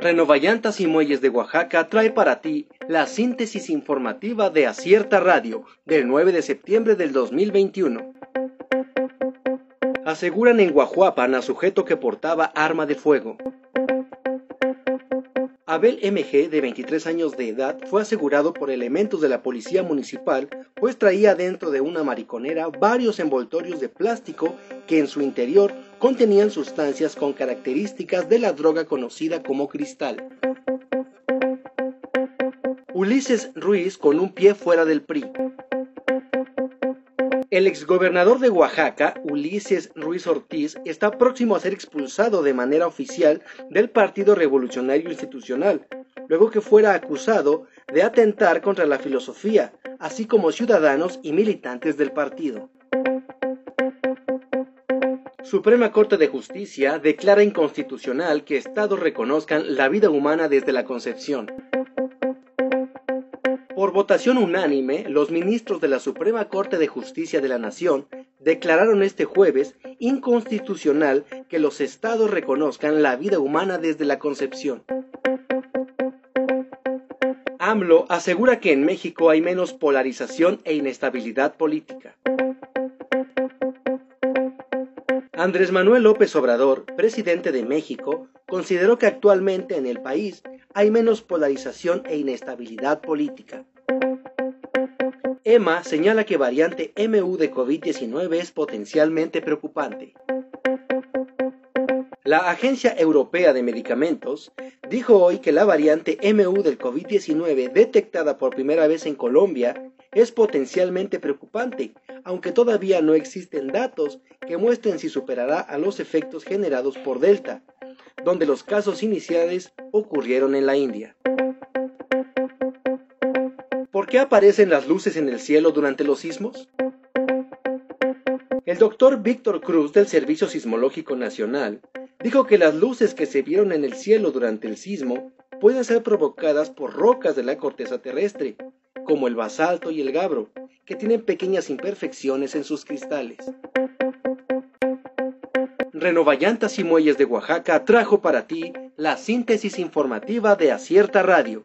Renovallantas y Muelles de Oaxaca trae para ti la síntesis informativa de Acierta Radio del 9 de septiembre del 2021. Aseguran en Guajuapan a sujeto que portaba arma de fuego. Abel MG, de 23 años de edad, fue asegurado por elementos de la policía municipal, pues traía dentro de una mariconera varios envoltorios de plástico que en su interior contenían sustancias con características de la droga conocida como cristal. Ulises Ruiz con un pie fuera del PRI. El exgobernador de Oaxaca, Ulises Ruiz Ortiz, está próximo a ser expulsado de manera oficial del Partido Revolucionario Institucional, luego que fuera acusado de atentar contra la filosofía, así como ciudadanos y militantes del partido. Suprema Corte de Justicia declara inconstitucional que estados reconozcan la vida humana desde la concepción. Por votación unánime, los ministros de la Suprema Corte de Justicia de la Nación declararon este jueves inconstitucional que los estados reconozcan la vida humana desde la concepción. AMLO asegura que en México hay menos polarización e inestabilidad política. Andrés Manuel López Obrador, presidente de México, consideró que actualmente en el país hay menos polarización e inestabilidad política. EMA señala que variante MU de COVID-19 es potencialmente preocupante. La Agencia Europea de Medicamentos dijo hoy que la variante MU del COVID-19 detectada por primera vez en Colombia es potencialmente preocupante, aunque todavía no existen datos que muestren si superará a los efectos generados por Delta, donde los casos iniciales ocurrieron en la India. ¿Por qué aparecen las luces en el cielo durante los sismos? El doctor Víctor Cruz del Servicio Sismológico Nacional dijo que las luces que se vieron en el cielo durante el sismo pueden ser provocadas por rocas de la corteza terrestre, como el basalto y el gabro, que tienen pequeñas imperfecciones en sus cristales. Renovallantas y Muelles de Oaxaca trajo para ti la síntesis informativa de Acierta Radio.